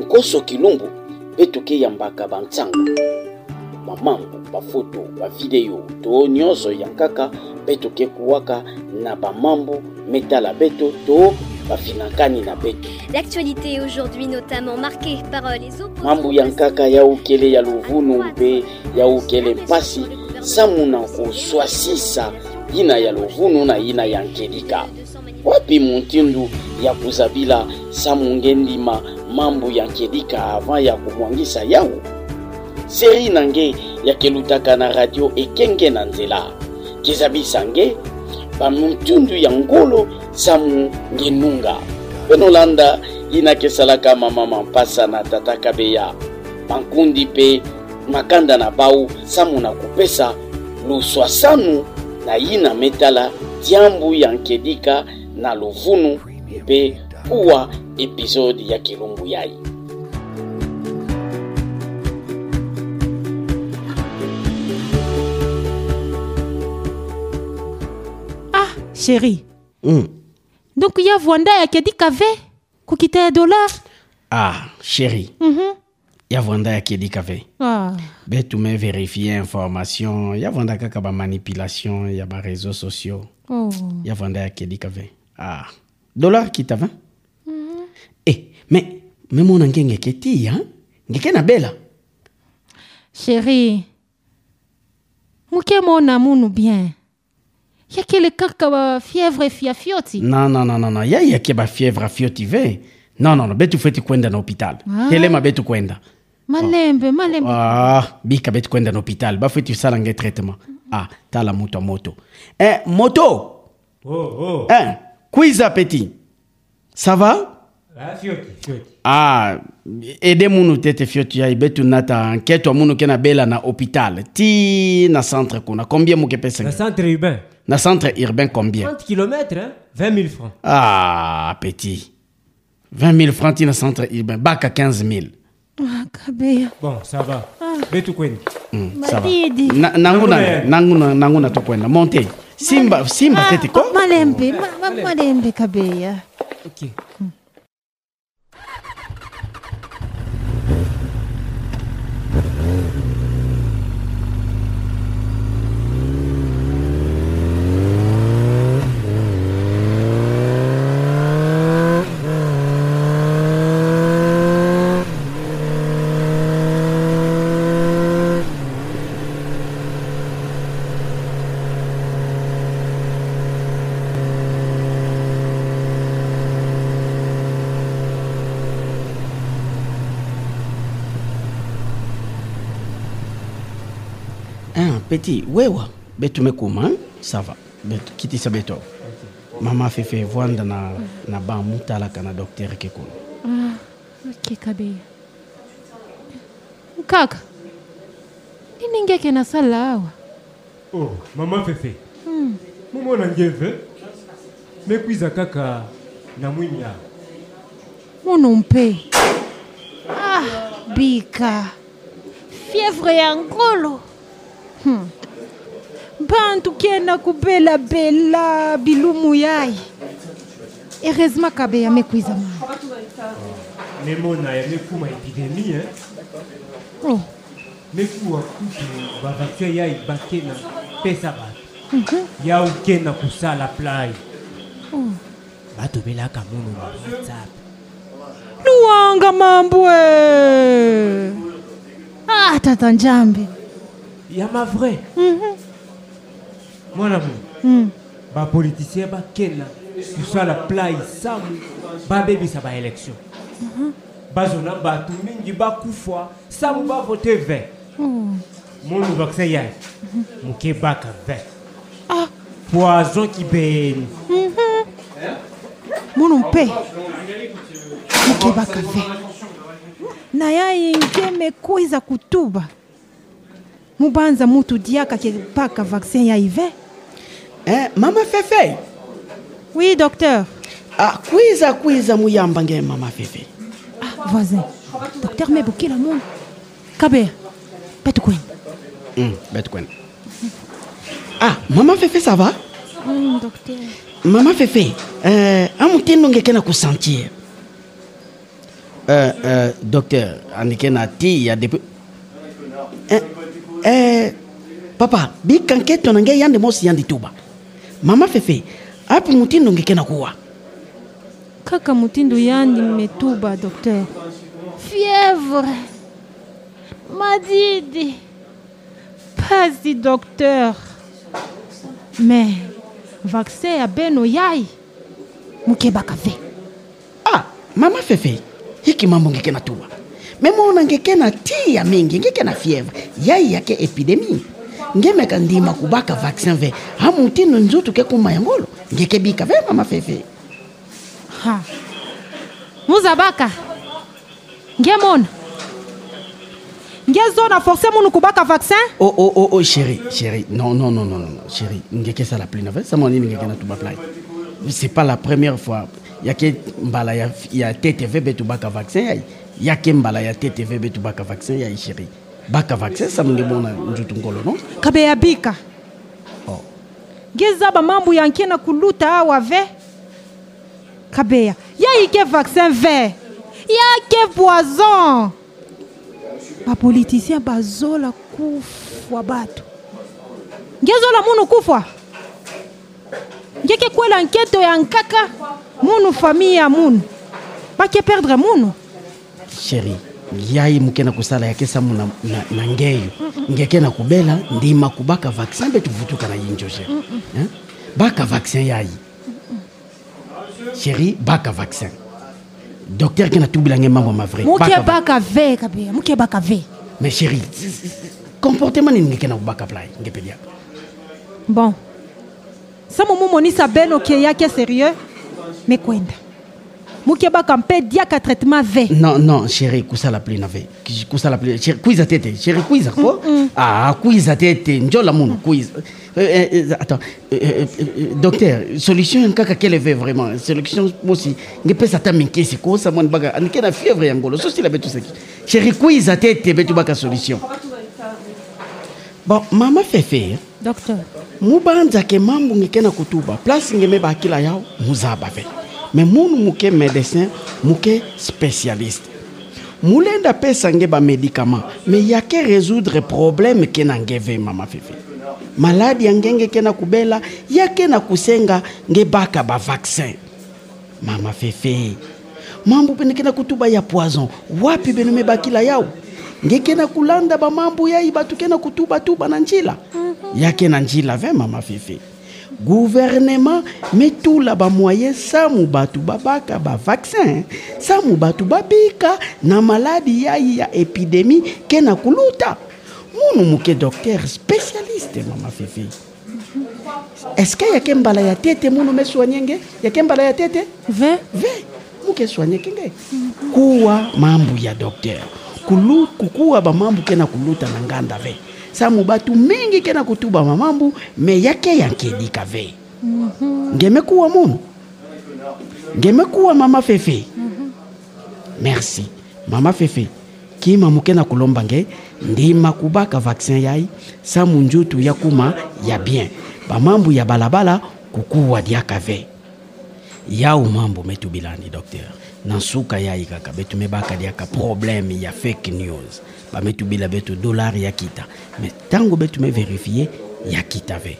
nkoso kilumbu mpe tokeyambaka bantango bamambo bafoto bavideo to nyonso ya kaka mpe tokekuwaka na bamambo metala beto to L'actualité aujourd'hui notamment marquée par euh, les opposants. mambo ya nkaka ya ukele ya luvunu mpe ya ukele mpasi samu na koswasisa yina ya luvunu na yina ya nkelika wapi muntindu ya kuzabila samunge ndima mambo ya nkelika avant ya kumwangisa yawu seri na nge yakelutaka na radio ekenge na nzela. Kezabisa nge bamutundu ya ngolo samu ngenunga. Penolanda yina kesalaka mama mampasa na tata kabeya. Bankundi mpe makanda na bau samu na kopesa luswa sanu na yina metala diambu ya nkedika na lovunu mpe uwa episode ya kilumbu yai Ah, chérie. Mm. Donc ya Vwanda yakedi kave kukita ya dollar. Ah, chérie, Mhm. yavanda yakedi kave Ah. be tume vérifie information yavanda kaka bamanipulation ya baréseaux sociaux Oh. yavanda yakedi kave ah. Dollar kita va eh mais me mona nge ngeke ti ha ngeke na bela. Chérie. Muke mona munu bien. Yakele kaka ba fièvre fia fioti. non non non non non. Ya yake bafièvre afioti ve non non no betu feti kwenda na hopital Ah. telema betu kwenda. Malembe, malembe. ah bika betu kwenda na hopital bafeti sala nge traitement. Ah tala moto moto. Eh moto. Oh, oh. eh quiza petit ça va? Ah, fioti, fioti. ah ede munu tete fioti yai betu nata nketo ya munu ke na bela na hopital ti na centre kuna combien muke pesa Le centre urbain. na centre urbain combien? 30 km, hein? 20 000 francs. ah petit 20 000 francs ti na centre urbain baka 15 000 Ah, kabeya. Bon, ça va. Betu kwenda. Mm, ça va. Na- na Nangu na- nangu na nangu na tokwenda monte simba simba tete ko malembe, ma, ma, malembe kabeya. Ok. Ah petit wewa betu mekuma hein? ça va betu kitisa beto mama fefe vwanda na na ba mutalaka na docteur ke kuna Ah, ok kabeya. Kaka. Nini ngeke na sala awa? Oh, mama fefe. Mumona ngeve. Mekwiza kaka na mwini ya. Munu mpe. Ah, bika. Fièvre ya ngolo. hmm. bantu kena kubelabela bilumu yayi heureusement kabe yamekwiza mai. Oh. Memona yamekuma epidemie eh. oh. mekuwa kutu bavaccin yayi bakena pesa bato mhm. ya okena kosala play oh. bato belaka mono na whatsapp. Luwanga mambwe. Ah tata njambe. Ya ma vrai. Mhm. Mwana mu. Mm. bapolitisien bakenda kosala plai samu babebisa baélection bazona bato mingi bakufa samu bavote 20 Oh. monu vaccin yai moke baka 20 Ah. poison kibeni Mhm. Munu mpe. Mukebaka ve. Na yai ngeme kuiza kutuba. Mubanza mutu diaka kebaka vaccin ya ive. eh mama fefe? Oui, docteur. ah kwiza kwiza muyamba nge mama fefe Ah, voisin. Docteur mebukila munu. Kabe. Petu kwenda. mm, betu kwenda ah mama fefe ça va? Mm, docteur. mama fefe euh, amutendo ngeke na kusentir euh, euh, docteur andike na ti ya depuis eh, eh, papa bikanketo na nge yande mosi yandi tuba mama fefe api mutindo ngeke na kuwa. Kaka mutindo yandi metuba docteur. Fièvre. Madidi. Pasi docteur. Mais vaccin ya beno yai. Mukebaka ve ah mama fefe hiki mambo ngeke na tuba memona ngeke na ti ya mingi ngeke na fièvre yai yake epidemie ngemeka ndima kubaka vaccin ve hamutindo nzutu ke kuma yangolo ngeke bika ve mama fefe ha muzabaka ngemona ngezona force munu kubaka vaccin? Oh, oh, oh, oh, chérie, chérie. Non, non, non, non, non, chérie. Ngeke ça la plus nave. Ça mon ngeke na tuba play. C'est pas la première fois. Ya ke mbala ya ya TTV betu baka vaccin ya. Ya ke mbala ya TTV betu baka vaccin ya chérie. Baka vaccin ça munge bona njutu ngolo non? kabe ya bika. Oh. ngezaba mambo yanke na kuluta awa ve? Kabeya yaike vaccin ve yake poison. Bapolitisien bazola kufwa bato. Ngezola munu kufwa? Ngeke kwela nketo ya nkaka munu famille ya munu. Bake perdre munu Chérie, yai muke na kusala yake samu na, na, na ngeyo. Ngeke na kubela ndima kubaka vaccin betu vutuka na yinjo chérie. Hein? Baka vaccin yai. Chérie, baka vaccin. Docteur kena tubila nge mambo ma vrai. muke Baka ve kabeya muke baka ve Mais c- comportement nini ngeke na kubaka play ngepedia? bon sa momumonisa beno ke yake sérieux mekwenda mukebaka mpe diaka traitement ve Non, non, chérie, kusala pli na ve. Kusala pli. Chérie, kuiza tete. Chérie, kuiza ko? Ah, kuiza tete. Njola munu, kuiza. Euh, euh, euh, attends, euh, euh, euh, docteur, solution nkaka kele ve vraiment? Solution mosi. Ngepesa ta minkesi ko sa mwana baga? Anike na fièvre ya ngolo. So stila betu seki. Chérie, kuiza tete betu baka solution. Bon, mama fefe. docteur mubanzake mambo ngeke na kutuba place ngeme bakila yao muzaba ve me munu muke médecin muke spécialiste. Mulenda pesa nge bamédicament me yake résoudre problème ke na ngeve mama fefe maladi ya ngenge ke na kubela yake na kusenga nge baka bavaccin mama fefe mambo pene ke na kutuba ya poison wapi beno mebakila yao? Ngeke na kulanda bamambo yai batu ke na kutuba tuba na njila? Yake na njila ve mama fefe gouvernement metula bamoyen samu batu babaka bavaccin samu batu babika na maladi yai ya epidemie ke na kuluta munu muke docteur spécialiste mama fefe est-ce yake mbala ya tete munu mesoignenge yake mbala ya tete ve ve muke soigne kenge kuwa mambo ya docteur. Kulu, kukuwa bamambu kena kuluta na nganda ve sango bato mingi ke na kotubama mambu me yake ya nkedi kave mm -hmm. ngeme kuwa munu ngeme kuwa mama fefe. Mm -hmm. merci. Mama fefe kima muke na kulomba nge ndima kubaka vaccin yai sa munjutu ya kuma ya bien. Bamambu ya balabala kukuwa dia kave yau mambu metubilani docteur. Na nsuka yai kaka betumebaka diaka probleme ya fake news. Bametubila betu dollar ya kita. Me ntango betu meverifie ya kita ve.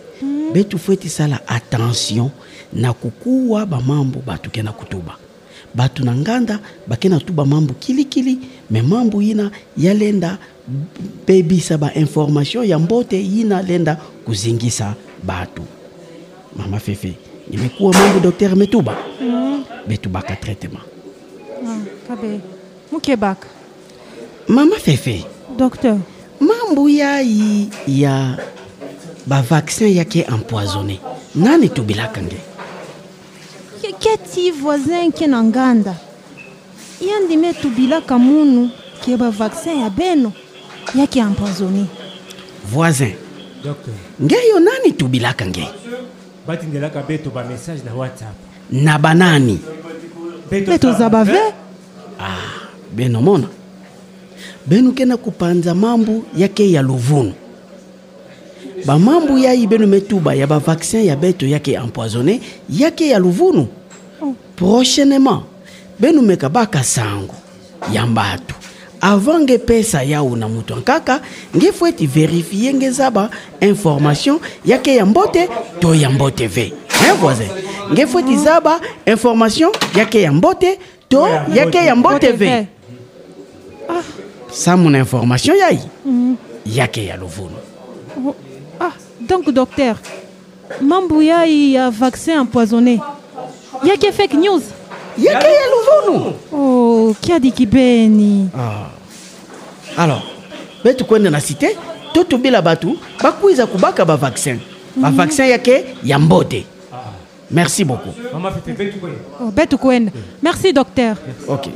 Betu fweti sala attention na kukuwa bamambo batu ke na kutuba. Batu na nganda bake na tuba mambo kilikili me mambo yina yalenda bebisa bainformation ya mbote yina lenda kuzingisa batu. Mama fefe imekuwa mambo docteur metuba. Betubaka traitement ah, kabe muke baka mama fefe docteur. mambo yai ya bavaccin yake empoisonné. Nani tubilaka nge Ke- ti voisin ke na nganda. Yandi me tubilaka munu ke bavaccin ya beno yake empoisonné. Voisin docteur. nge yo nani tubilaka nge? Batindelaka beto bamessage na whatsapp. Na banani. Mpe tozaba ve ah, beno beno kena kupanza mambo yake ya luvunu. Bamambu yai beno metuba ya bavaccin ya beto yake empoisonné yake ya luvunu. Prochainement beno meka baka sango ya mbatu. Avant nge pesa yau na mutu nkaka nge fo eti verifie nge eza ba information yake ya mbote to ya mbote ve. Hein voisin? Nge fo eti eza ba information yake ya mbote to yake ya mbote ve. Sa muna information yai. Yake ya luvunu Oh, Ah, donc docteur, mambo yai ya vaccin empoisonné. Yake fake news. yake ya luvunu Oh, kiadi kibeni. alors betu kwenda na cité? To tobela bato bakwiza kubaka bavaccin bavaccin yake ya mbote. Merci beaucoup. Pepe, Oh. Merci docteur. ok